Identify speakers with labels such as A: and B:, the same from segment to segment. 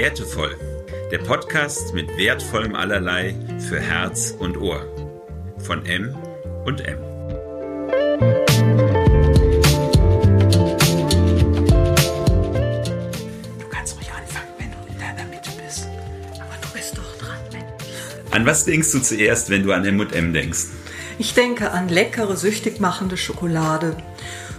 A: Wertevoll, der Podcast mit wertvollem Allerlei für Herz und Ohr. Von M und M.
B: Du kannst ruhig anfangen, wenn du in deiner Mitte bist. Aber du bist doch dran, Mensch.
A: An was denkst du zuerst, wenn du an M und M denkst?
B: Ich denke an leckere, süchtig machende Schokolade.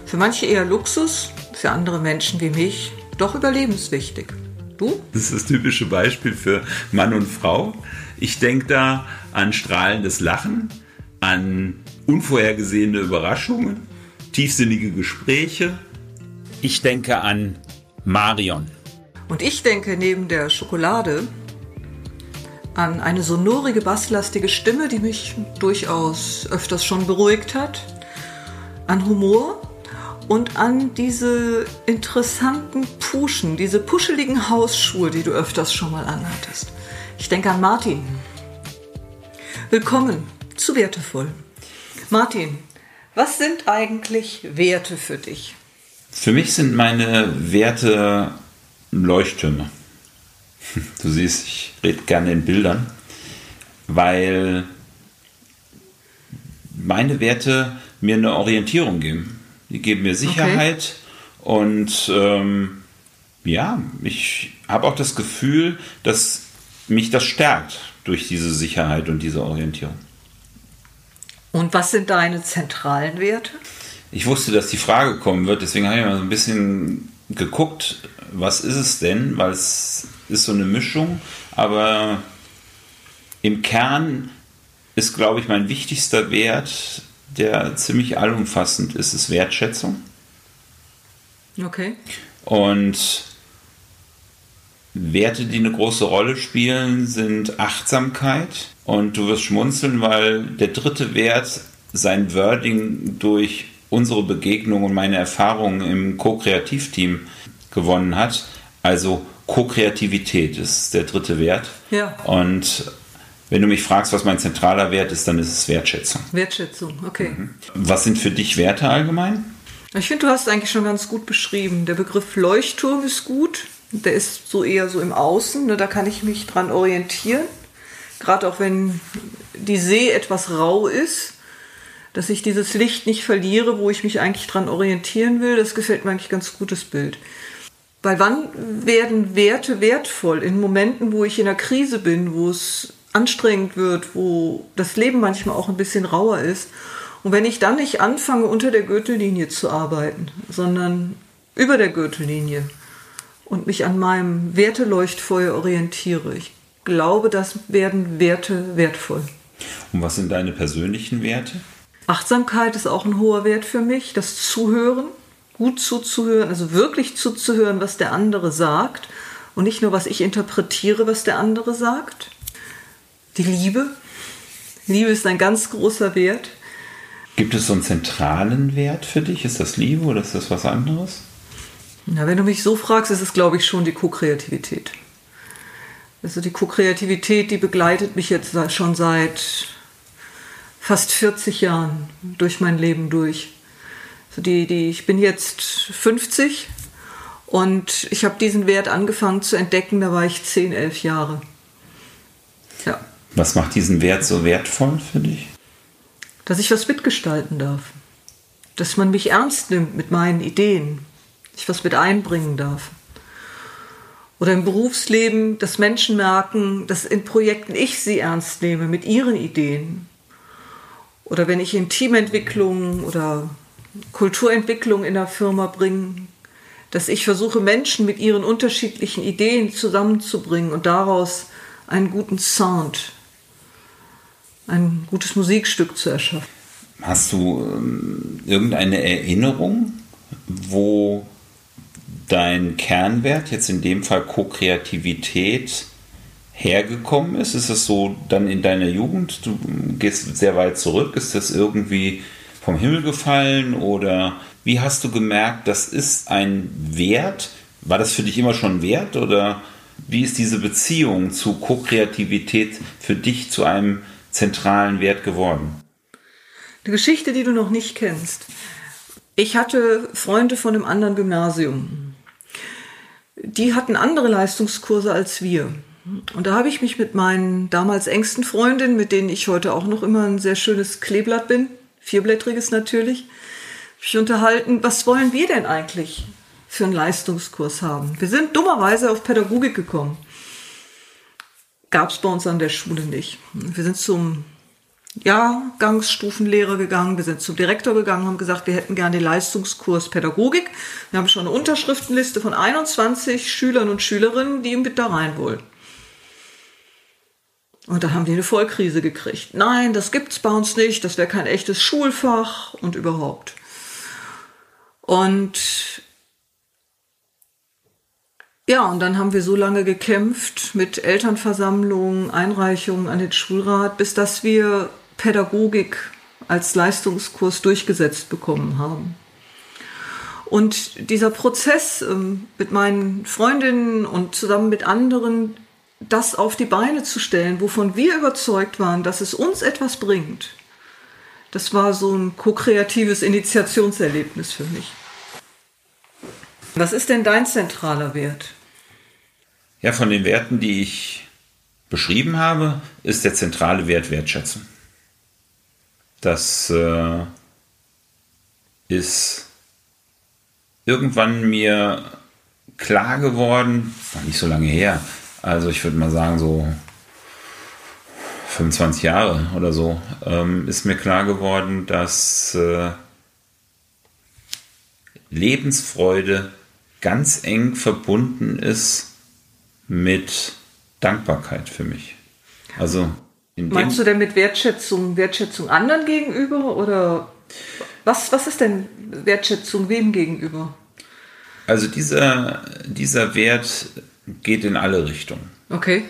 B: Für manche eher Luxus, für andere Menschen wie mich doch überlebenswichtig. Du?
A: Das ist das typische Beispiel für Mann und Frau. Ich denke da an strahlendes Lachen, an unvorhergesehene Überraschungen, tiefsinnige Gespräche. Ich denke an Marion.
B: Und ich denke neben der Schokolade an eine sonorige, basslastige Stimme, die mich durchaus öfters schon beruhigt hat, an Humor und an diese interessanten Puschen, diese puscheligen Hausschuhe, die du öfters schon mal anhattest. Ich denke an Martin. Willkommen zu Wertevoll. Martin, was sind eigentlich Werte für dich?
A: Für mich sind meine Werte Leuchttürme. Du siehst, ich rede gerne in Bildern, weil meine Werte mir eine Orientierung geben. Die geben mir Sicherheit okay. und ähm, ja, ich habe auch das Gefühl, dass mich das stärkt durch diese Sicherheit und diese Orientierung.
B: Und was sind deine zentralen Werte?
A: Ich wusste, dass die Frage kommen wird, deswegen habe ich mal so ein bisschen geguckt, was ist es denn, weil es ist so eine Mischung, aber im Kern ist, glaube ich, mein wichtigster Wert, der ziemlich allumfassend ist, ist Wertschätzung.
B: Okay.
A: Und Werte, die eine große Rolle spielen, sind Achtsamkeit. Und du wirst schmunzeln, weil der dritte Wert sein Wording durch unsere Begegnung und meine Erfahrungen im Co-Kreativteam gewonnen hat. Also Co-Kreativität ist der dritte Wert.
B: Ja.
A: Und wenn du mich fragst, was mein zentraler Wert ist, dann ist es Wertschätzung.
B: Wertschätzung, okay. Mhm.
A: Was sind für dich Werte allgemein?
B: Ich finde, du hast eigentlich schon ganz gut beschrieben. Der Begriff Leuchtturm ist gut. Der ist so eher so im Außen. Ne? Da kann ich mich dran orientieren. Gerade auch wenn die See etwas rau ist, dass ich dieses Licht nicht verliere, wo ich mich eigentlich dran orientieren will. Das gefällt mir eigentlich ganz gutes Bild. Weil wann werden Werte wertvoll? In Momenten, wo ich in einer Krise bin, wo es anstrengend wird, wo das Leben manchmal auch ein bisschen rauer ist. Und wenn ich dann nicht anfange, unter der Gürtellinie zu arbeiten, sondern über der Gürtellinie und mich an meinem Werteleuchtfeuer orientiere, ich glaube, das werden Werte wertvoll.
A: Und was sind deine persönlichen Werte?
B: Achtsamkeit ist auch ein hoher Wert für mich, das Zuhören gut zuzuhören, also wirklich zuzuhören, was der andere sagt und nicht nur, was ich interpretiere, was der andere sagt. Die Liebe. Liebe ist ein ganz großer Wert.
A: Gibt es so einen zentralen Wert für dich? Ist das Liebe oder ist das was anderes?
B: Na, wenn du mich so fragst, ist es, glaube ich, schon die Co-Kreativität. Also die Co-Kreativität, die begleitet mich jetzt schon seit fast 40 Jahren durch mein Leben durch. Also die, die, ich bin jetzt 50 und ich habe diesen Wert angefangen zu entdecken, da war ich 10, 11 Jahre.
A: Ja. Was macht diesen Wert so wertvoll für dich?
B: Dass ich was mitgestalten darf. Dass man mich ernst nimmt mit meinen Ideen. Ich was mit einbringen darf. Oder im Berufsleben, dass Menschen merken, dass in Projekten ich sie ernst nehme mit ihren Ideen. Oder wenn ich in Teamentwicklungen oder Kulturentwicklung in der Firma bringen, dass ich versuche, Menschen mit ihren unterschiedlichen Ideen zusammenzubringen und daraus einen guten Sound, ein gutes Musikstück zu erschaffen.
A: Hast du ähm, irgendeine Erinnerung, wo dein Kernwert, jetzt in dem Fall Co-Kreativität, hergekommen ist? Ist es so dann in deiner Jugend? Du gehst sehr weit zurück. Ist das irgendwie vom Himmel gefallen oder wie hast du gemerkt, das ist ein Wert? War das für dich immer schon wert oder wie ist diese Beziehung zu Co-Kreativität für dich zu einem zentralen Wert geworden?
B: Eine Geschichte, die du noch nicht kennst. Ich hatte Freunde von einem anderen Gymnasium. die hatten andere Leistungskurse als wir. Und da habe ich mich mit meinen damals engsten Freundinnen, mit denen ich heute auch noch immer ein sehr schönes Kleeblatt bin, vierblättriges natürlich, mich unterhalten, was wollen wir denn eigentlich für einen Leistungskurs haben? Wir sind dummerweise auf Pädagogik gekommen. Gab es bei uns an der Schule nicht. Wir sind zum Jahrgangsstufenlehrer gegangen, wir sind zum Direktor gegangen, haben gesagt, wir hätten gerne den Leistungskurs Pädagogik. Wir haben schon eine Unterschriftenliste von 21 Schülern und Schülerinnen, die mit da rein wollen. Und da haben die eine Vollkrise gekriegt. Nein, das gibt's bei uns nicht, das wäre kein echtes Schulfach und überhaupt. Und ja, und dann haben wir so lange gekämpft mit Elternversammlungen, Einreichungen an den Schulrat, bis dass wir Pädagogik als Leistungskurs durchgesetzt bekommen haben. Und dieser Prozess ähm, mit meinen Freundinnen und zusammen mit anderen, das auf die Beine zu stellen, wovon wir überzeugt waren, dass es uns etwas bringt, das war so ein ko-kreatives Initiationserlebnis für mich. Was ist denn dein zentraler Wert?
A: Ja, von den Werten, die ich beschrieben habe, ist der zentrale Wert Wertschätzung. Das äh, ist irgendwann mir klar geworden, war nicht so lange her, also ich würde mal sagen so 25 Jahre oder so, ähm, ist mir klar geworden, dass äh, Lebensfreude ganz eng verbunden ist mit Dankbarkeit für mich. Also
B: Meinst du denn mit Wertschätzung, Wertschätzung anderen gegenüber oder was, was ist denn Wertschätzung wem gegenüber?
A: Also dieser, dieser Wert geht in alle Richtungen.
B: Okay.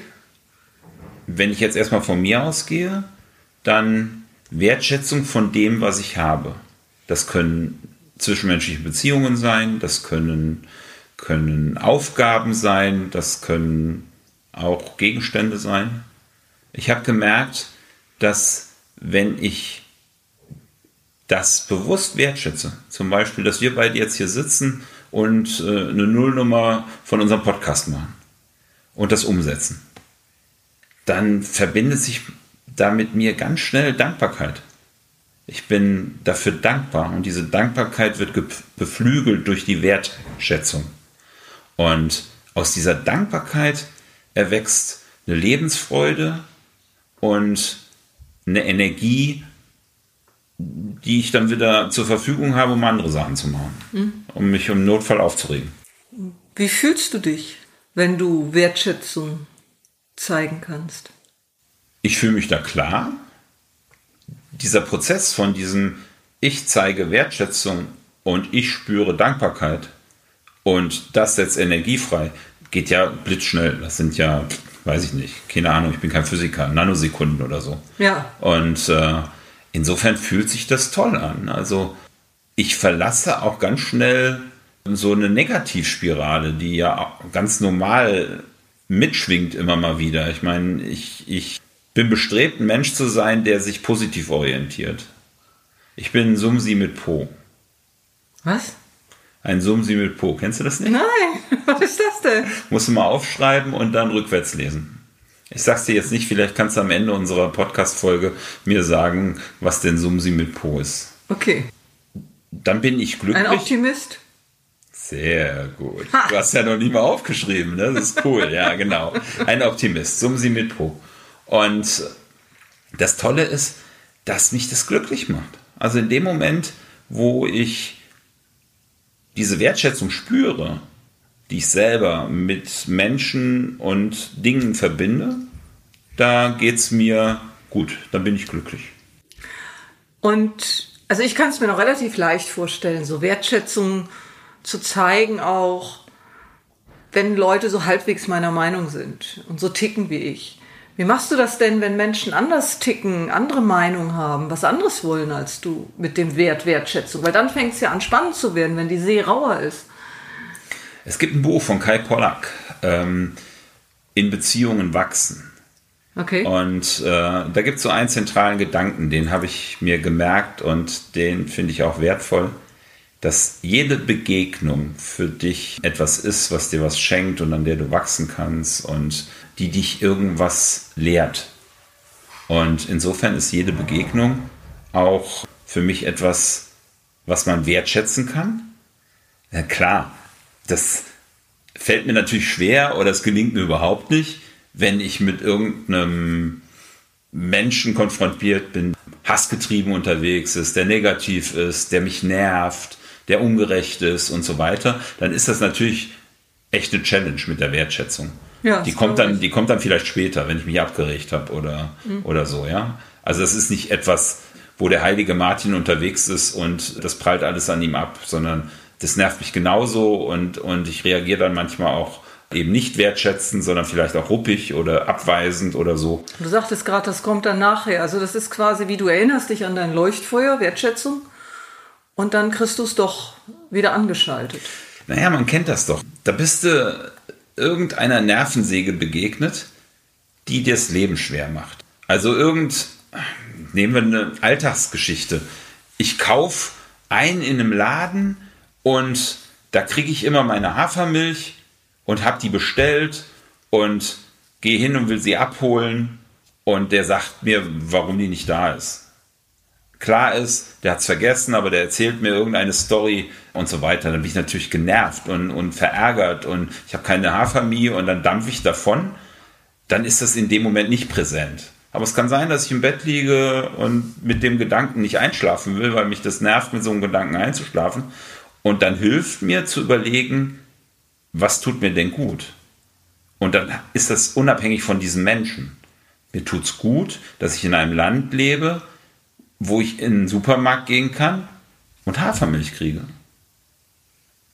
A: Wenn ich jetzt erstmal von mir ausgehe, dann Wertschätzung von dem, was ich habe. Das können zwischenmenschliche Beziehungen sein, das können, können Aufgaben sein, das können auch Gegenstände sein ich habe gemerkt, dass wenn ich das bewusst wertschätze, zum Beispiel, dass wir beide jetzt hier sitzen und äh, eine Nullnummer von unserem Podcast machen und das umsetzen, dann verbindet sich da mit mir ganz schnell Dankbarkeit. Ich bin dafür dankbar und diese Dankbarkeit wird beflügelt durch die Wertschätzung. Und aus dieser Dankbarkeit erwächst eine Lebensfreude, und eine Energie, die ich dann wieder zur Verfügung habe, um andere Sachen zu machen, mhm. um mich im Notfall aufzuregen.
B: Wie fühlst du dich, wenn du Wertschätzung zeigen kannst?
A: Ich fühle mich da klar. Dieser Prozess von diesem Ich zeige Wertschätzung und ich spüre Dankbarkeit und das setzt Energie frei, geht ja blitzschnell. Das sind ja weiß ich nicht, keine Ahnung, ich bin kein Physiker, Nanosekunden oder so.
B: Ja.
A: Und äh, insofern fühlt sich das toll an. Also ich verlasse auch ganz schnell so eine Negativspirale, die ja ganz normal mitschwingt immer mal wieder. Ich meine, ich, ich bin bestrebt, ein Mensch zu sein, der sich positiv orientiert. Ich bin Sumsi mit Po.
B: Was?
A: Ein Sumsi mit Po. Kennst du das nicht?
B: Nein, was ist das denn?
A: Musst du mal aufschreiben und dann rückwärts lesen. Ich sag's dir jetzt nicht, vielleicht kannst du am Ende unserer Podcast-Folge mir sagen, was denn Sumsi mit Po ist.
B: Okay.
A: Dann bin ich glücklich.
B: Ein Optimist?
A: Sehr gut. Ha. Du hast ja noch nie mal aufgeschrieben, ne? Das ist cool, ja, genau. Ein Optimist, Sumsi mit Po. Und das Tolle ist, dass mich das glücklich macht. Also in dem Moment, wo ich diese Wertschätzung spüre, die ich selber mit Menschen und Dingen verbinde, da geht es mir gut, da bin ich glücklich.
B: Und also ich kann es mir noch relativ leicht vorstellen, so Wertschätzung zu zeigen, auch wenn Leute so halbwegs meiner Meinung sind und so ticken wie ich. Wie machst du das denn, wenn Menschen anders ticken, andere Meinungen haben, was anderes wollen als du mit dem Wert Wertschätzung? Weil dann fängt es ja an spannend zu werden, wenn die See rauer ist.
A: Es gibt ein Buch von Kai Pollack, ähm, In Beziehungen wachsen.
B: Okay.
A: Und äh, da gibt es so einen zentralen Gedanken, den habe ich mir gemerkt und den finde ich auch wertvoll. Dass jede Begegnung für dich etwas ist, was dir was schenkt und an der du wachsen kannst und die dich irgendwas lehrt. Und insofern ist jede Begegnung auch für mich etwas, was man wertschätzen kann. Ja, klar, das fällt mir natürlich schwer oder es gelingt mir überhaupt nicht, wenn ich mit irgendeinem Menschen konfrontiert bin, hassgetrieben unterwegs ist, der negativ ist, der mich nervt, der ungerecht ist und so weiter, dann ist das natürlich echt eine Challenge mit der Wertschätzung. Ja, die kommt dann, die kommt dann vielleicht später, wenn ich mich abgeregt habe oder, mhm. oder so, ja. Also das ist nicht etwas, wo der heilige Martin unterwegs ist und das prallt alles an ihm ab, sondern das nervt mich genauso und, und ich reagiere dann manchmal auch eben nicht wertschätzend, sondern vielleicht auch ruppig oder abweisend oder so.
B: Du sagtest gerade, das kommt dann nachher. Also das ist quasi, wie du erinnerst dich an dein Leuchtfeuer, Wertschätzung, und dann kriegst du es doch wieder angeschaltet.
A: Naja, man kennt das doch. Da bist du irgendeiner Nervensäge begegnet, die dir das Leben schwer macht. Also irgend, nehmen wir eine Alltagsgeschichte. Ich kaufe ein in einem Laden und da kriege ich immer meine Hafermilch und habe die bestellt und gehe hin und will sie abholen und der sagt mir, warum die nicht da ist. Klar ist, der hat es vergessen, aber der erzählt mir irgendeine Story und so weiter. Dann bin ich natürlich genervt und, und verärgert und ich habe keine Hafermie und dann dampfe ich davon. Dann ist das in dem Moment nicht präsent. Aber es kann sein, dass ich im Bett liege und mit dem Gedanken nicht einschlafen will, weil mich das nervt, mit so einem Gedanken einzuschlafen. Und dann hilft mir zu überlegen, was tut mir denn gut? Und dann ist das unabhängig von diesem Menschen. Mir tut es gut, dass ich in einem Land lebe, wo ich in den Supermarkt gehen kann und Hafermilch kriege.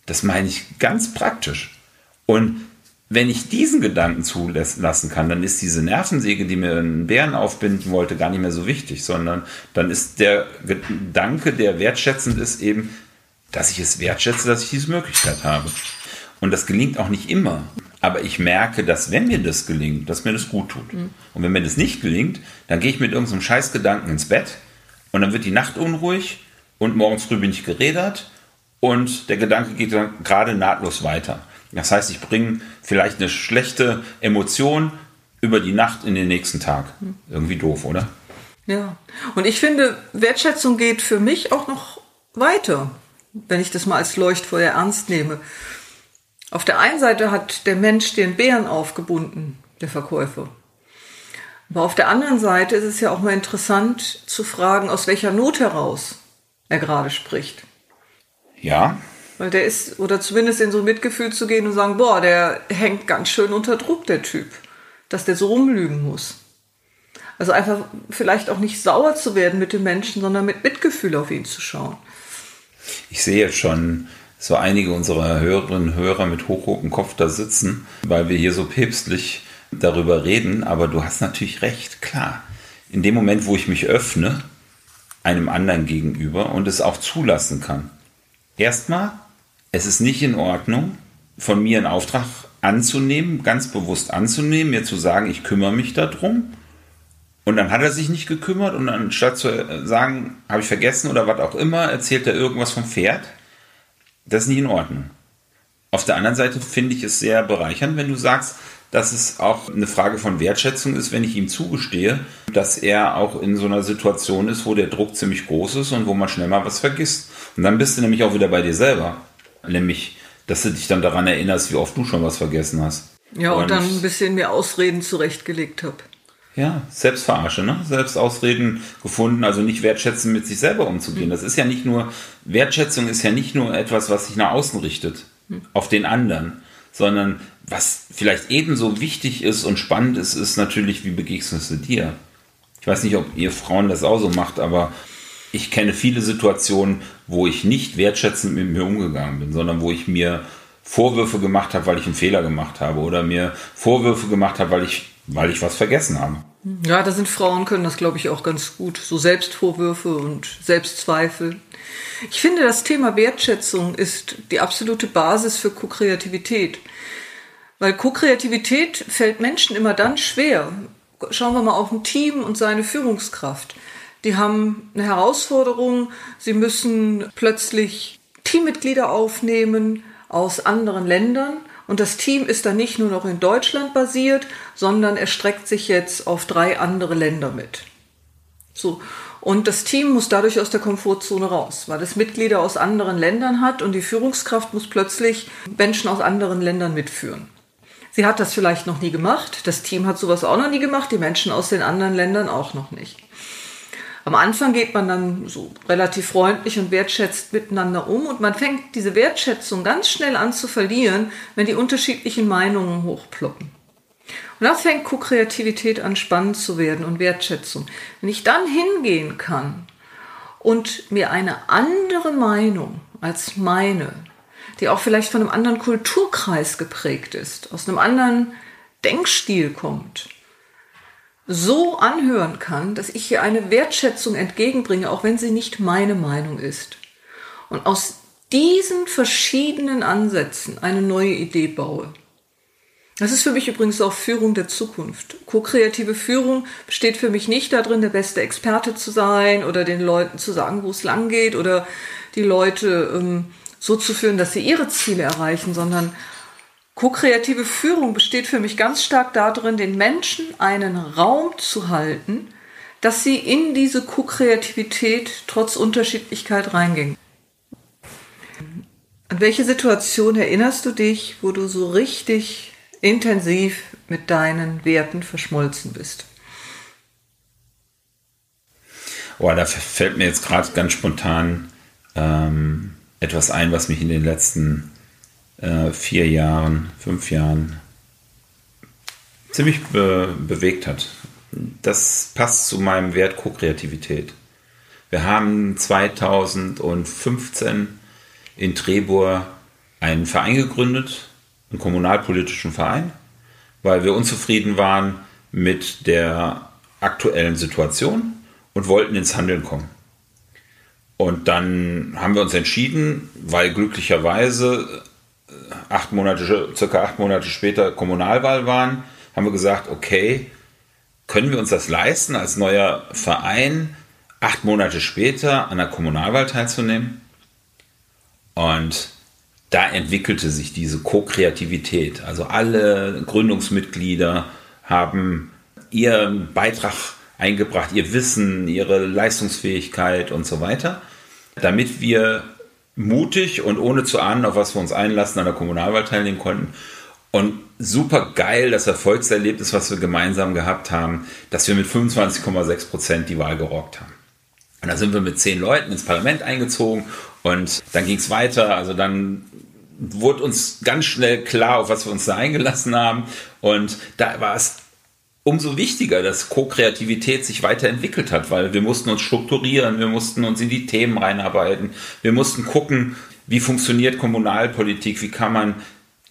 A: Das meine ich ganz praktisch. Und wenn ich diesen Gedanken zulassen kann, dann ist diese Nervensäge, die mir einen Bären aufbinden wollte, gar nicht mehr so wichtig, sondern dann ist der Gedanke, der wertschätzend ist, eben, dass ich es wertschätze, dass ich diese Möglichkeit habe. Und das gelingt auch nicht immer. Aber ich merke, dass wenn mir das gelingt, dass mir das gut tut. Mhm. Und wenn mir das nicht gelingt, dann gehe ich mit irgendeinem Scheißgedanken ins Bett und dann wird die Nacht unruhig und morgens früh bin ich gerädert und der Gedanke geht dann gerade nahtlos weiter. Das heißt, ich bringe vielleicht eine schlechte Emotion über die Nacht in den nächsten Tag. Irgendwie doof, oder?
B: Ja. Und ich finde, Wertschätzung geht für mich auch noch weiter, wenn ich das mal als Leuchtfeuer ernst nehme. Auf der einen Seite hat der Mensch den Bären aufgebunden, der Verkäufer. Aber auf der anderen Seite ist es ja auch mal interessant zu fragen, aus welcher Not heraus er gerade spricht.
A: Ja.
B: Weil der ist, oder zumindest in so Mitgefühl zu gehen und sagen, boah, der hängt ganz schön unter Druck, der Typ, dass der so rumlügen muss. Also einfach vielleicht auch nicht sauer zu werden mit dem Menschen, sondern mit Mitgefühl auf ihn zu schauen.
A: Ich sehe jetzt schon so einige unserer Hörerinnen und Hörer mit hochrotem Kopf da sitzen, weil wir hier so päpstlich darüber reden. Aber du hast natürlich recht, klar. In dem Moment, wo ich mich öffne, einem anderen gegenüber und es auch zulassen kann. Erstmal, es ist nicht in Ordnung, von mir einen Auftrag anzunehmen, ganz bewusst anzunehmen, mir zu sagen, ich kümmere mich darum. Und dann hat er sich nicht gekümmert und anstatt zu sagen, habe ich vergessen oder was auch immer, erzählt er irgendwas vom Pferd. Das ist nicht in Ordnung. Auf der anderen Seite finde ich es sehr bereichernd, wenn du sagst, dass es auch eine Frage von Wertschätzung ist, wenn ich ihm zugestehe, dass er auch in so einer Situation ist, wo der Druck ziemlich groß ist und wo man schnell mal was vergisst. Und dann bist du nämlich auch wieder bei dir selber. Nämlich, dass du dich dann daran erinnerst, wie oft du schon was vergessen hast.
B: Ja, und, und dann ein bisschen mehr Ausreden zurechtgelegt habe.
A: Ja, Selbstverarsche, ne? Selbstausreden gefunden, also nicht wertschätzen mit sich selber umzugehen. Mhm. Das ist ja nicht nur, Wertschätzung ist ja nicht nur etwas, was sich nach außen richtet, mhm. auf den anderen, sondern was vielleicht ebenso wichtig ist und spannend ist, ist natürlich, wie begegnest du dir? Ich weiß nicht, ob ihr Frauen das auch so macht, aber ich kenne viele Situationen, wo ich nicht wertschätzend mit mir umgegangen bin, sondern wo ich mir Vorwürfe gemacht habe, weil ich einen Fehler gemacht habe oder mir Vorwürfe gemacht habe, weil ich, weil ich was vergessen habe.
B: Ja, da sind Frauen können das, glaube ich, auch ganz gut. So Selbstvorwürfe und Selbstzweifel. Ich finde, das Thema Wertschätzung ist die absolute Basis für Co-Kreativität. Weil Co-Kreativität fällt Menschen immer dann schwer. Schauen wir mal auf ein Team und seine Führungskraft. Die haben eine Herausforderung, sie müssen plötzlich Teammitglieder aufnehmen aus anderen Ländern. Und das Team ist dann nicht nur noch in Deutschland basiert, sondern erstreckt sich jetzt auf drei andere Länder mit. So. Und das Team muss dadurch aus der Komfortzone raus, weil es Mitglieder aus anderen Ländern hat und die Führungskraft muss plötzlich Menschen aus anderen Ländern mitführen. Sie hat das vielleicht noch nie gemacht, das Team hat sowas auch noch nie gemacht, die Menschen aus den anderen Ländern auch noch nicht. Am Anfang geht man dann so relativ freundlich und wertschätzt miteinander um und man fängt diese Wertschätzung ganz schnell an zu verlieren, wenn die unterschiedlichen Meinungen hochploppen. Und da fängt Co-Kreativität an spannend zu werden und Wertschätzung. Wenn ich dann hingehen kann und mir eine andere Meinung als meine, die auch vielleicht von einem anderen Kulturkreis geprägt ist, aus einem anderen Denkstil kommt, so anhören kann, dass ich hier eine Wertschätzung entgegenbringe, auch wenn sie nicht meine Meinung ist. Und aus diesen verschiedenen Ansätzen eine neue Idee baue. Das ist für mich übrigens auch Führung der Zukunft. Co-kreative Führung besteht für mich nicht darin, der beste Experte zu sein oder den Leuten zu sagen, wo es lang geht oder die Leute ähm, so zu führen, dass sie ihre Ziele erreichen, sondern Co-kreative Führung besteht für mich ganz stark darin, den Menschen einen Raum zu halten, dass sie in diese Co-Kreativität trotz Unterschiedlichkeit reingehen. An welche Situation erinnerst du dich, wo du so richtig intensiv mit deinen Werten verschmolzen bist.
A: Oh, da fällt mir jetzt gerade ganz spontan ähm, etwas ein, was mich in den letzten äh, vier Jahren, fünf Jahren ziemlich be bewegt hat. Das passt zu meinem Wert Co-Kreativität. Wir haben 2015 in Trebur einen Verein gegründet, einen kommunalpolitischen Verein, weil wir unzufrieden waren mit der aktuellen Situation und wollten ins Handeln kommen. Und dann haben wir uns entschieden, weil glücklicherweise äh, acht Monate, circa acht Monate später Kommunalwahl waren, haben wir gesagt, okay, können wir uns das leisten, als neuer Verein acht Monate später an der Kommunalwahl teilzunehmen? Und da entwickelte sich diese Co-Kreativität. Also alle Gründungsmitglieder haben ihren Beitrag eingebracht, ihr Wissen, ihre Leistungsfähigkeit und so weiter, damit wir mutig und ohne zu ahnen, auf was wir uns einlassen, an der Kommunalwahl teilnehmen konnten. Und super geil das Erfolgserlebnis, was wir gemeinsam gehabt haben, dass wir mit 25,6 Prozent die Wahl gerockt haben. Und da sind wir mit zehn Leuten ins Parlament eingezogen und dann ging es weiter. Also dann wurde uns ganz schnell klar, auf was wir uns da eingelassen haben. Und da war es umso wichtiger, dass Co-Kreativität sich weiterentwickelt hat, weil wir mussten uns strukturieren, wir mussten uns in die Themen reinarbeiten, wir mussten gucken, wie funktioniert Kommunalpolitik, wie kann man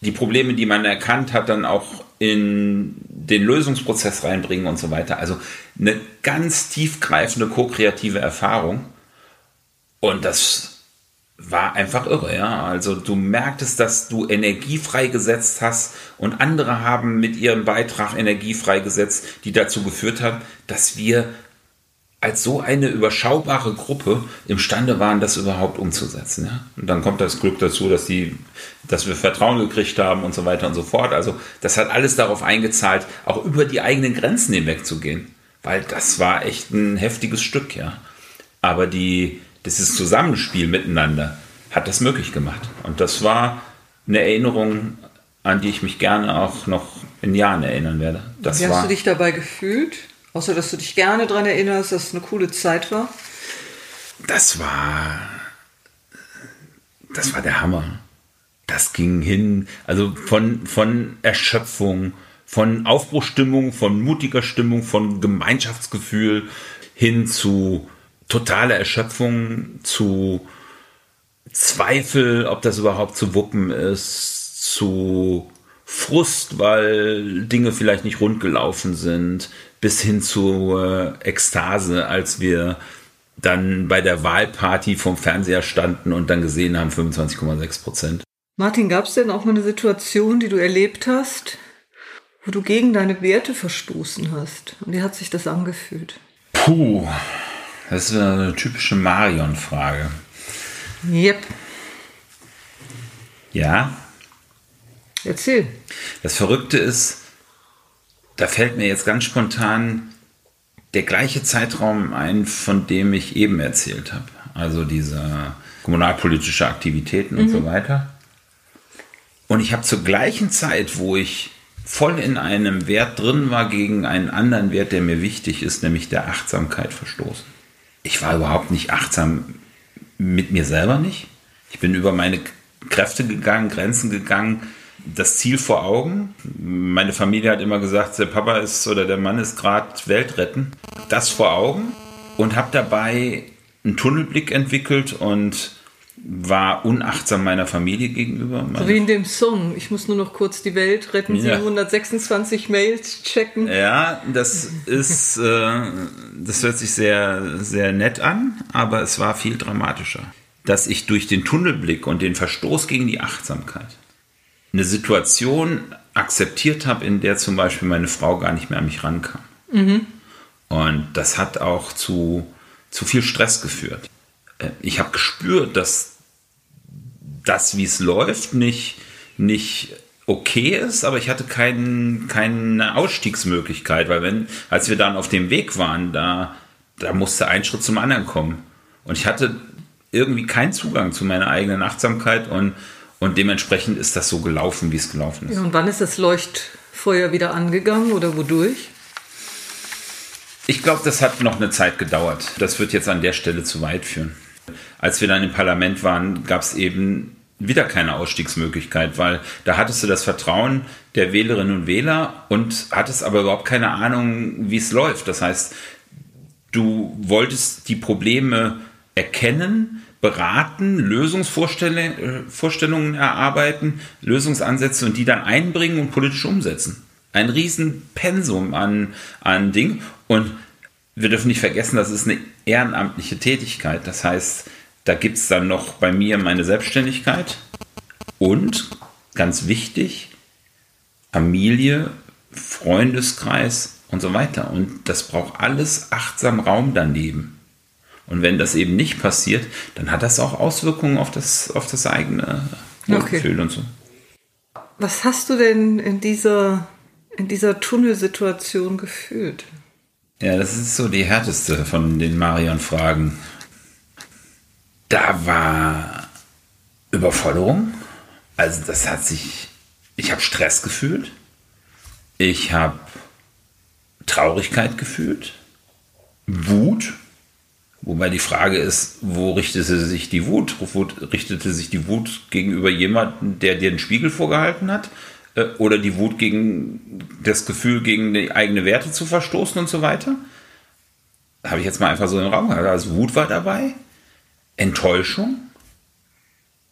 A: die Probleme, die man erkannt hat, dann auch in den Lösungsprozess reinbringen und so weiter. Also eine ganz tiefgreifende ko-kreative Erfahrung. Und das war einfach irre, ja. Also du merktest, dass du Energie freigesetzt hast und andere haben mit ihrem Beitrag Energie freigesetzt, die dazu geführt hat, dass wir als so eine überschaubare Gruppe imstande waren, das überhaupt umzusetzen. Ja? Und dann kommt das Glück dazu, dass, die, dass wir Vertrauen gekriegt haben und so weiter und so fort. Also das hat alles darauf eingezahlt, auch über die eigenen Grenzen hinwegzugehen. Weil das war echt ein heftiges Stück, ja. Aber die, dieses Zusammenspiel miteinander hat das möglich gemacht. Und das war eine Erinnerung, an die ich mich gerne auch noch in Jahren erinnern werde. Das
B: Wie hast du dich dabei gefühlt? Außer, dass du dich gerne daran erinnerst, dass es eine coole Zeit war.
A: Das war. Das war der Hammer. Das ging hin, also von, von Erschöpfung, von Aufbruchstimmung, von mutiger Stimmung, von Gemeinschaftsgefühl hin zu totaler Erschöpfung, zu Zweifel, ob das überhaupt zu wuppen ist, zu Frust, weil Dinge vielleicht nicht rund gelaufen sind, bis hin zu äh, Ekstase, als wir dann bei der Wahlparty vom Fernseher standen und dann gesehen haben 25,6 Prozent.
B: Martin, gab es denn auch mal eine Situation, die du erlebt hast, wo du gegen deine Werte verstoßen hast? Und wie hat sich das angefühlt?
A: Puh, das ist eine typische Marion-Frage.
B: Yep.
A: Ja.
B: Erzähl.
A: Das Verrückte ist, da fällt mir jetzt ganz spontan der gleiche Zeitraum ein, von dem ich eben erzählt habe. Also diese kommunalpolitische Aktivitäten mhm. und so weiter. Und ich habe zur gleichen Zeit, wo ich voll in einem Wert drin war, gegen einen anderen Wert, der mir wichtig ist, nämlich der Achtsamkeit verstoßen. Ich war überhaupt nicht achtsam mit mir selber nicht. Ich bin über meine Kräfte gegangen, Grenzen gegangen, das Ziel vor Augen. Meine Familie hat immer gesagt, der Papa ist oder der Mann ist gerade Welt retten. Das vor Augen und habe dabei einen Tunnelblick entwickelt und war unachtsam meiner Familie gegenüber.
B: So wie in dem Song. Ich muss nur noch kurz die Welt retten, ja. 726 Mails checken.
A: Ja, das ist, äh, das hört sich sehr, sehr nett an, aber es war viel dramatischer. Dass ich durch den Tunnelblick und den Verstoß gegen die Achtsamkeit eine Situation akzeptiert habe, in der zum Beispiel meine Frau gar nicht mehr an mich rankam. Mhm. Und das hat auch zu, zu viel Stress geführt. Äh, ich habe gespürt, dass das, wie es läuft, nicht, nicht okay ist, aber ich hatte kein, keine Ausstiegsmöglichkeit, weil wenn, als wir dann auf dem Weg waren, da, da musste ein Schritt zum anderen kommen. Und ich hatte irgendwie keinen Zugang zu meiner eigenen Achtsamkeit und und dementsprechend ist das so gelaufen, wie es gelaufen ist.
B: Ja, und wann ist das Leuchtfeuer wieder angegangen oder wodurch?
A: Ich glaube, das hat noch eine Zeit gedauert. Das wird jetzt an der Stelle zu weit führen. Als wir dann im Parlament waren, gab es eben wieder keine Ausstiegsmöglichkeit, weil da hattest du das Vertrauen der Wählerinnen und Wähler und hattest aber überhaupt keine Ahnung, wie es läuft. Das heißt, du wolltest die Probleme erkennen, beraten, Lösungsvorstellungen erarbeiten, Lösungsansätze und die dann einbringen und politisch umsetzen. Ein Riesenpensum an, an Dingen. Und wir dürfen nicht vergessen, das ist eine ehrenamtliche Tätigkeit. Das heißt, da gibt es dann noch bei mir meine Selbstständigkeit und ganz wichtig, Familie, Freundeskreis und so weiter. Und das braucht alles achtsam Raum daneben. Und wenn das eben nicht passiert, dann hat das auch Auswirkungen auf das, auf das eigene Wohlgefühl okay. und so.
B: Was hast du denn in dieser, in dieser Tunnelsituation gefühlt?
A: Ja, das ist so die härteste von den Marion-Fragen. Da war Überforderung. Also das hat sich, ich habe Stress gefühlt. Ich habe Traurigkeit gefühlt. Wut Wobei die Frage ist, wo richtete sich die Wut? Wo richtete sich die Wut gegenüber jemandem, der dir einen Spiegel vorgehalten hat? Äh, oder die Wut gegen das Gefühl, gegen die eigene Werte zu verstoßen und so weiter? Habe ich jetzt mal einfach so im Raum gehabt. Also Wut war dabei, Enttäuschung,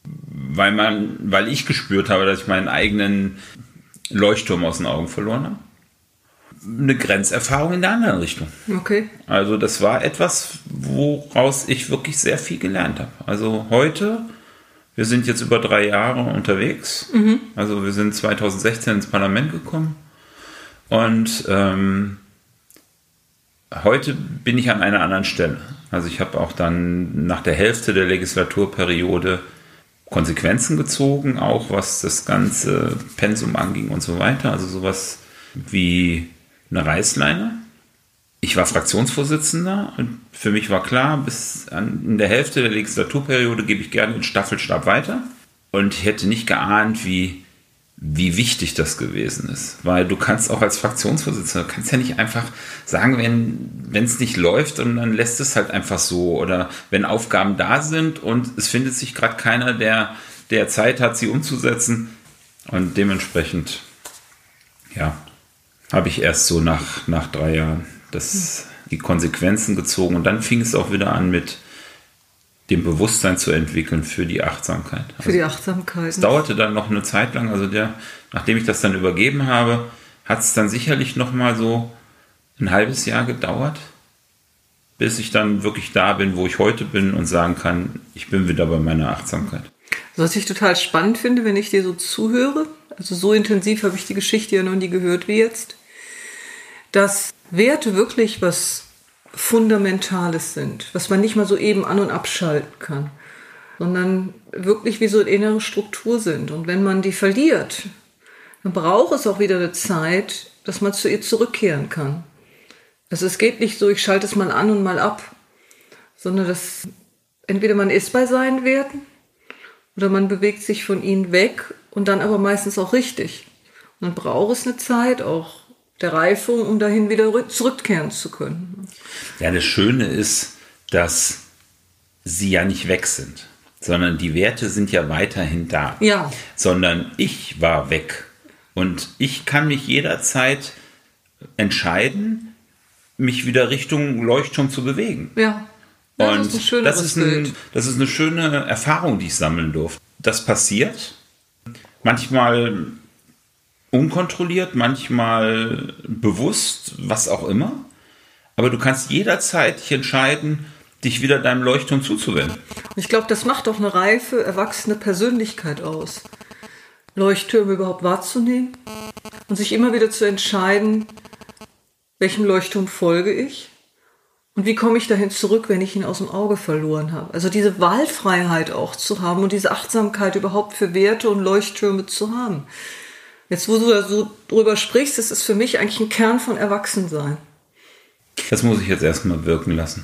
A: weil man, weil ich gespürt habe, dass ich meinen eigenen Leuchtturm aus den Augen verloren habe eine Grenzerfahrung in der anderen Richtung.
B: Okay.
A: Also das war etwas, woraus ich wirklich sehr viel gelernt habe. Also heute, wir sind jetzt über drei Jahre unterwegs. Mhm. Also wir sind 2016 ins Parlament gekommen. Und ähm, heute bin ich an einer anderen Stelle. Also ich habe auch dann nach der Hälfte der Legislaturperiode Konsequenzen gezogen, auch was das ganze Pensum anging und so weiter. Also sowas wie eine Reißleine. Ich war Fraktionsvorsitzender und für mich war klar, bis an, in der Hälfte der Legislaturperiode gebe ich gerne den Staffelstab weiter. Und ich hätte nicht geahnt, wie, wie wichtig das gewesen ist. Weil du kannst auch als Fraktionsvorsitzender, kannst ja nicht einfach sagen, wenn es nicht läuft und dann lässt es halt einfach so. Oder wenn Aufgaben da sind und es findet sich gerade keiner, der, der Zeit hat, sie umzusetzen. Und dementsprechend, ja, habe ich erst so nach, nach drei Jahren das, die Konsequenzen gezogen. Und dann fing es auch wieder an mit dem Bewusstsein zu entwickeln für die Achtsamkeit.
B: Für die also Achtsamkeit.
A: Es dauerte dann noch eine Zeit lang, also der, nachdem ich das dann übergeben habe, hat es dann sicherlich noch mal so ein halbes Jahr gedauert, bis ich dann wirklich da bin, wo ich heute bin und sagen kann, ich bin wieder bei meiner Achtsamkeit.
B: Was ich total spannend finde, wenn ich dir so zuhöre, also so intensiv habe ich die Geschichte ja noch nie gehört wie jetzt, dass Werte wirklich was Fundamentales sind, was man nicht mal so eben an- und abschalten kann. sondern wirklich wie so eine innere Struktur sind. Und wenn man die verliert, dann braucht es auch wieder eine Zeit, dass man zu ihr zurückkehren kann. Also es geht nicht so, ich schalte es mal an und mal ab, sondern dass entweder man ist bei seinen Werten oder man bewegt sich von ihnen weg und dann aber meistens auch richtig. Und dann braucht es eine Zeit, auch der Reifung, um dahin wieder zurückkehren zu können.
A: Ja, das Schöne ist, dass sie ja nicht weg sind, sondern die Werte sind ja weiterhin da.
B: Ja.
A: Sondern ich war weg. Und ich kann mich jederzeit entscheiden, mich wieder Richtung Leuchtturm zu bewegen.
B: Ja.
A: ja und das ist, das ist, ein, das ist eine schöne Erfahrung, die ich sammeln durfte. Das passiert. Manchmal unkontrolliert, manchmal bewusst, was auch immer. Aber du kannst jederzeit dich entscheiden, dich wieder deinem Leuchtturm zuzuwenden.
B: Ich glaube, das macht doch eine reife, erwachsene Persönlichkeit aus. Leuchttürme überhaupt wahrzunehmen und sich immer wieder zu entscheiden, welchem Leuchtturm folge ich und wie komme ich dahin zurück, wenn ich ihn aus dem Auge verloren habe. Also diese Wahlfreiheit auch zu haben und diese Achtsamkeit überhaupt für Werte und Leuchttürme zu haben. Jetzt, wo du da so drüber sprichst, das ist für mich eigentlich ein Kern von Erwachsensein.
A: Das muss ich jetzt erstmal wirken lassen.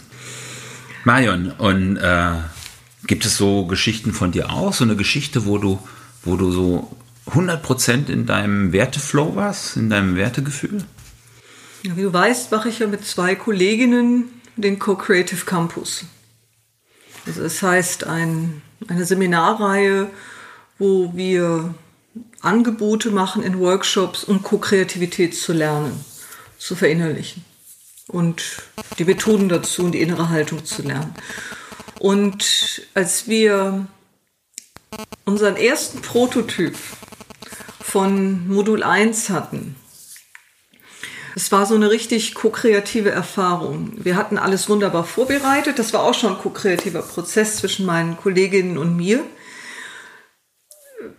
A: Marion, und äh, gibt es so Geschichten von dir auch? So eine Geschichte, wo du, wo du so 100% in deinem Werteflow warst, in deinem Wertegefühl?
B: Ja, wie du weißt, mache ich ja mit zwei Kolleginnen den Co-Creative Campus. Also das heißt ein, eine Seminarreihe, wo wir Angebote machen in Workshops, um Co-Kreativität zu lernen, zu verinnerlichen und die Methoden dazu und die innere Haltung zu lernen. Und als wir unseren ersten Prototyp von Modul 1 hatten, es war so eine richtig ko-kreative Erfahrung. Wir hatten alles wunderbar vorbereitet. Das war auch schon ein ko-kreativer Prozess zwischen meinen Kolleginnen und mir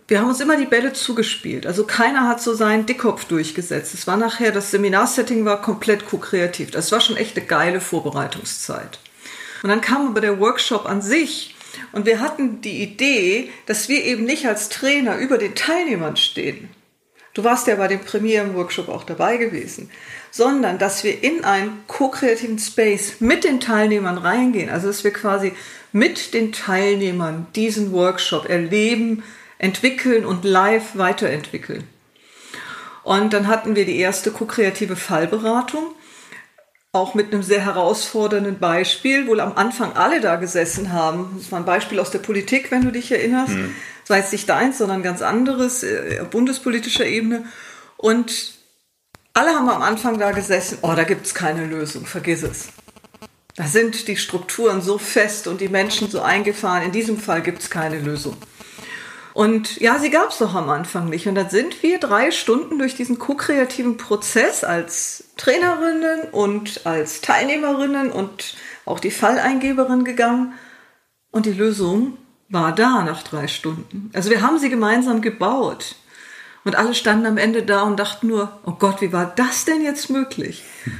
B: wir haben uns immer die Bälle zugespielt. Also keiner hat so seinen Dickkopf durchgesetzt. Es war nachher, das Seminarsetting war komplett co-kreativ. Das war schon echt eine geile Vorbereitungszeit. Und dann kam aber der Workshop an sich und wir hatten die Idee, dass wir eben nicht als Trainer über den Teilnehmern stehen. Du warst ja bei dem Premieren-Workshop auch dabei gewesen. Sondern, dass wir in einen co-kreativen Space mit den Teilnehmern reingehen. Also, dass wir quasi mit den Teilnehmern diesen Workshop erleben, entwickeln und live weiterentwickeln. Und dann hatten wir die erste ko-kreative Fallberatung, auch mit einem sehr herausfordernden Beispiel, wo am Anfang alle da gesessen haben. Das war ein Beispiel aus der Politik, wenn du dich erinnerst. Mhm. Sei es nicht deins, sondern ganz anderes, äh, auf bundespolitischer Ebene. Und alle haben am Anfang da gesessen, oh, da gibt es keine Lösung, vergiss es. Da sind die Strukturen so fest und die Menschen so eingefahren, in diesem Fall gibt es keine Lösung. Und ja, sie gab es doch am Anfang nicht. Und dann sind wir drei Stunden durch diesen ko-kreativen Prozess als Trainerinnen und als Teilnehmerinnen und auch die Falleingeberin gegangen. Und die Lösung war da nach drei Stunden. Also wir haben sie gemeinsam gebaut. Und alle standen am Ende da und dachten nur, oh Gott, wie war das denn jetzt möglich?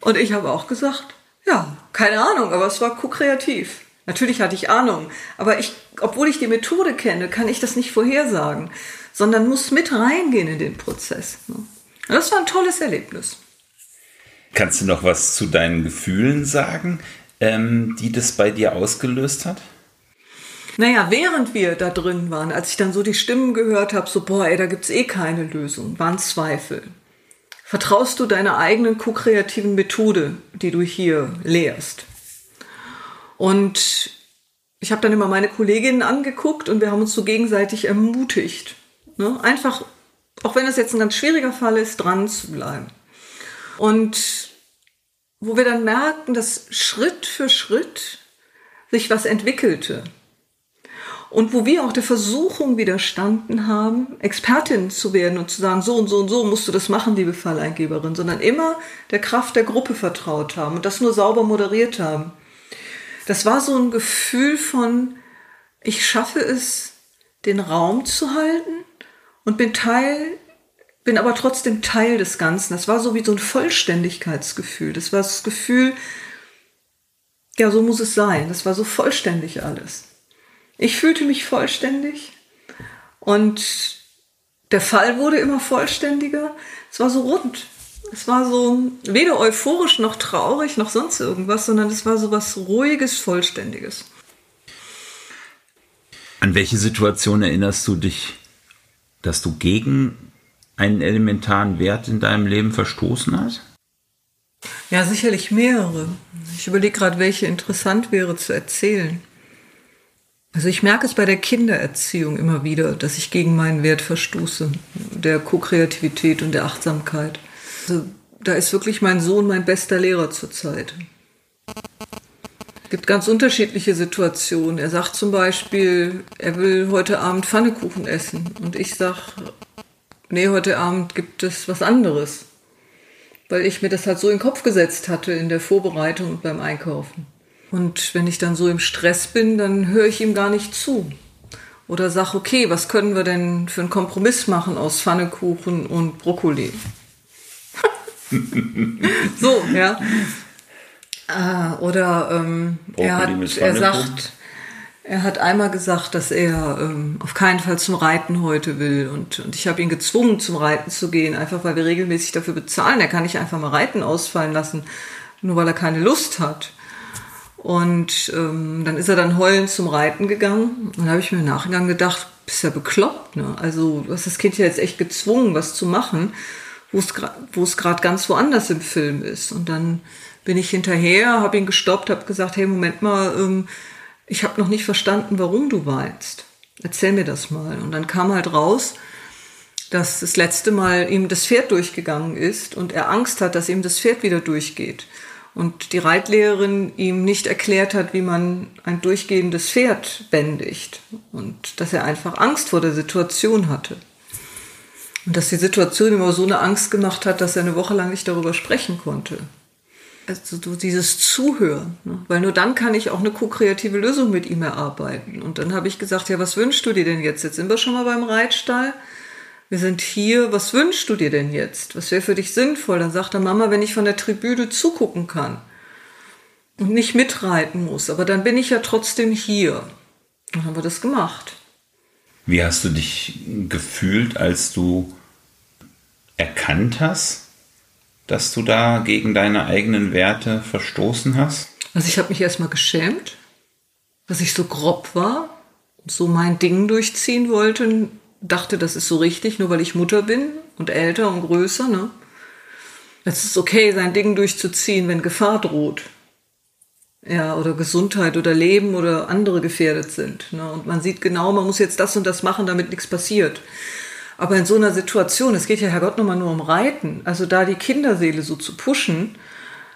B: Und ich habe auch gesagt, ja, keine Ahnung, aber es war ko-kreativ. Natürlich hatte ich Ahnung, aber ich, obwohl ich die Methode kenne, kann ich das nicht vorhersagen, sondern muss mit reingehen in den Prozess. Ne? das war ein tolles Erlebnis.
A: Kannst du noch was zu deinen Gefühlen sagen, ähm, die das bei dir ausgelöst hat?
B: Naja, während wir da drin waren, als ich dann so die Stimmen gehört habe, so, boah, ey, da gibt's eh keine Lösung, waren Zweifel. Vertraust du deiner eigenen ko-kreativen Methode, die du hier lehrst? Und ich habe dann immer meine Kolleginnen angeguckt und wir haben uns so gegenseitig ermutigt. Ne? Einfach, auch wenn es jetzt ein ganz schwieriger Fall ist, dran zu bleiben. Und wo wir dann merkten, dass Schritt für Schritt sich was entwickelte. Und wo wir auch der Versuchung widerstanden haben, Expertin zu werden und zu sagen, so und so und so musst du das machen, liebe Falleingeberin, sondern immer der Kraft der Gruppe vertraut haben und das nur sauber moderiert haben das war so ein Gefühl von, ich schaffe es, den Raum zu halten und bin Teil, bin aber trotzdem Teil des Ganzen. Das war so wie so ein Vollständigkeitsgefühl. Das war das Gefühl, ja, so muss es sein. Das war so vollständig alles. Ich fühlte mich vollständig und der Fall wurde immer vollständiger. Es war so rund. Es war so weder euphorisch noch traurig noch sonst irgendwas, sondern es war so was ruhiges, vollständiges.
A: An welche Situation erinnerst du dich, dass du gegen einen elementaren Wert in deinem Leben verstoßen hast?
B: Ja, sicherlich mehrere. Ich überlege gerade, welche interessant wäre zu erzählen. Also ich merke es bei der Kindererziehung immer wieder, dass ich gegen meinen Wert verstoße, der Co-Kreativität und der Achtsamkeit. Also da ist wirklich mein Sohn mein bester Lehrer zurzeit. Es gibt ganz unterschiedliche Situationen. Er sagt zum Beispiel, er will heute Abend Pfannekuchen essen. Und ich sage, nee, heute Abend gibt es was anderes. Weil ich mir das halt so in den Kopf gesetzt hatte in der Vorbereitung und beim Einkaufen. Und wenn ich dann so im Stress bin, dann höre ich ihm gar nicht zu. Oder sag, okay, was können wir denn für einen Kompromiss machen aus Pfannekuchen und Brokkoli? so, ja. Ah, oder ähm, er, hat, er sagt, er hat einmal gesagt, dass er ähm, auf keinen Fall zum Reiten heute will. Und, und ich habe ihn gezwungen, zum Reiten zu gehen, einfach weil wir regelmäßig dafür bezahlen. Er kann nicht einfach mal Reiten ausfallen lassen, nur weil er keine Lust hat. Und ähm, dann ist er dann heulend zum Reiten gegangen. Und dann habe ich mir im Nachgang gedacht, bist ja bekloppt. Ne? Also du hast das Kind ja jetzt echt gezwungen, was zu machen, wo es gerade ganz woanders im Film ist. Und dann bin ich hinterher, habe ihn gestoppt, habe gesagt, hey, Moment mal, ähm, ich habe noch nicht verstanden, warum du weinst. Erzähl mir das mal. Und dann kam halt raus, dass das letzte Mal ihm das Pferd durchgegangen ist und er Angst hat, dass ihm das Pferd wieder durchgeht und die Reitlehrerin ihm nicht erklärt hat, wie man ein durchgehendes Pferd bändigt und dass er einfach Angst vor der Situation hatte. Und dass die Situation immer so eine Angst gemacht hat, dass er eine Woche lang nicht darüber sprechen konnte. Also so dieses Zuhören, ne? weil nur dann kann ich auch eine ko-kreative Lösung mit ihm erarbeiten. Und dann habe ich gesagt, ja, was wünschst du dir denn jetzt? Jetzt sind wir schon mal beim Reitstall wir sind hier, was wünschst du dir denn jetzt? Was wäre für dich sinnvoll? Dann sagt er, Mama, wenn ich von der Tribüne zugucken kann und nicht mitreiten muss, aber dann bin ich ja trotzdem hier. Dann haben wir das gemacht.
A: Wie hast du dich gefühlt, als du erkannt hast, dass du da gegen deine eigenen Werte verstoßen hast?
B: Also ich habe mich erstmal geschämt, dass ich so grob war, so mein Ding durchziehen wollte, dachte, das ist so richtig, nur weil ich Mutter bin und älter und größer. Ne? Es ist okay, sein Ding durchzuziehen, wenn Gefahr droht. Ja, oder Gesundheit oder Leben oder andere gefährdet sind. Ne? Und man sieht genau, man muss jetzt das und das machen, damit nichts passiert. Aber in so einer Situation, es geht ja Herrgott nochmal nur um Reiten, also da die Kinderseele so zu pushen,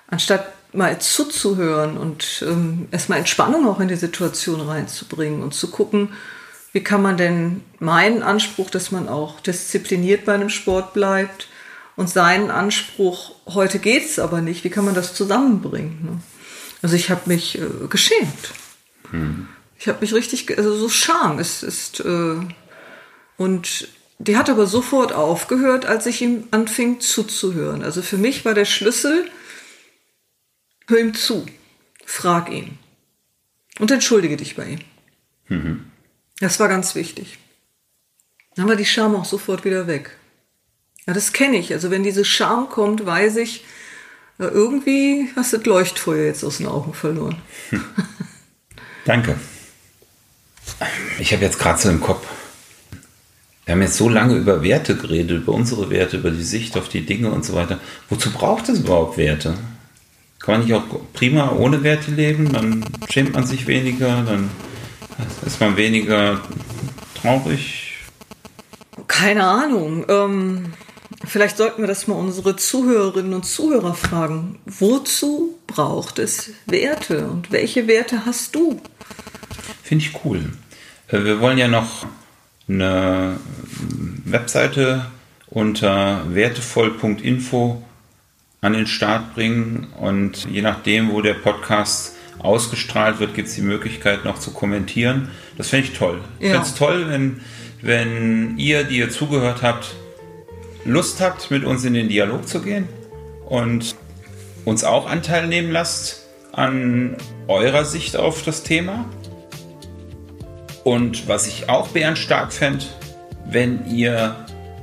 B: anstatt mal zuzuhören und ähm, erstmal Entspannung auch in die Situation reinzubringen und zu gucken, wie kann man denn meinen Anspruch, dass man auch diszipliniert bei einem Sport bleibt und seinen Anspruch, heute geht es aber nicht, wie kann man das zusammenbringen? Ne? Also ich habe mich äh, geschämt. Hm. Ich habe mich richtig, also so Scham ist, ist äh, und die hat aber sofort aufgehört, als ich ihm anfing zuzuhören. Also für mich war der Schlüssel, hör ihm zu, frag ihn und entschuldige dich bei ihm. Mhm. Das war ganz wichtig. Dann war die Scham auch sofort wieder weg. Ja, das kenne ich. Also wenn diese Scham kommt, weiß ich, irgendwie hast du das Leuchtfeuer jetzt aus den Augen verloren. Hm.
A: Danke. Ich habe jetzt gerade so im Kopf. Wir haben jetzt so lange über Werte geredet, über unsere Werte, über die Sicht auf die Dinge und so weiter. Wozu braucht es überhaupt Werte? Kann man nicht auch prima ohne Werte leben? Dann schämt man sich weniger, dann ist man weniger traurig?
B: Keine Ahnung. Ähm, vielleicht sollten wir das mal unsere Zuhörerinnen und Zuhörer fragen. Wozu braucht es Werte und welche Werte hast du?
A: Finde ich cool. Äh, wir wollen ja noch eine Webseite unter wertevoll.info an den Start bringen und je nachdem, wo der Podcast ausgestrahlt wird, gibt es die Möglichkeit noch zu kommentieren. Das fände ich toll. Ja. Ich fände es toll, wenn, wenn ihr, die ihr zugehört habt, Lust habt, mit uns in den Dialog zu gehen und uns auch Anteil nehmen lasst an eurer Sicht auf das Thema. Und was ich auch bärenstark fände, wenn ihr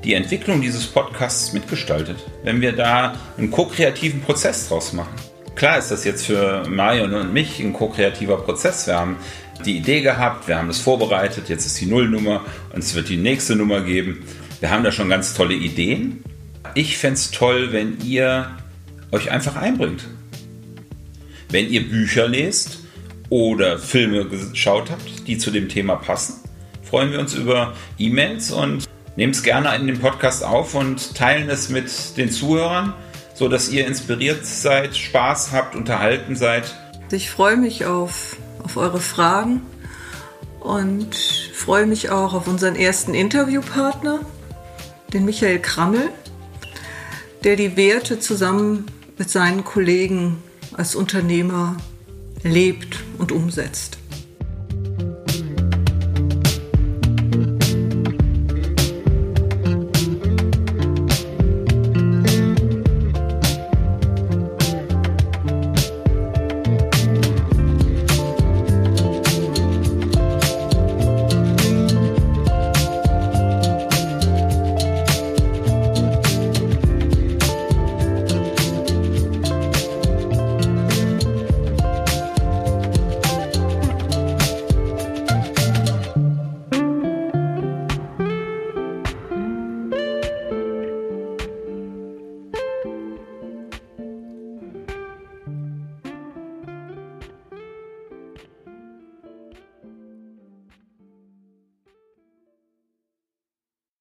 A: die Entwicklung dieses Podcasts mitgestaltet, wenn wir da einen ko-kreativen Prozess draus machen. Klar ist das jetzt für Marion und mich ein ko-kreativer Prozess. Wir haben die Idee gehabt, wir haben es vorbereitet, jetzt ist die Nullnummer und es wird die nächste Nummer geben. Wir haben da schon ganz tolle Ideen. Ich fände es toll, wenn ihr euch einfach einbringt. Wenn ihr Bücher lest oder Filme geschaut habt, die zu dem Thema passen, freuen wir uns über E-Mails und nehmen es gerne in den Podcast auf und teilen es mit den Zuhörern, sodass ihr inspiriert seid, Spaß habt, unterhalten seid.
B: Ich freue mich auf, auf eure Fragen und freue mich auch auf unseren ersten Interviewpartner, den Michael Krammel, der die Werte zusammen mit seinen Kollegen als Unternehmer lebt und umsetzt.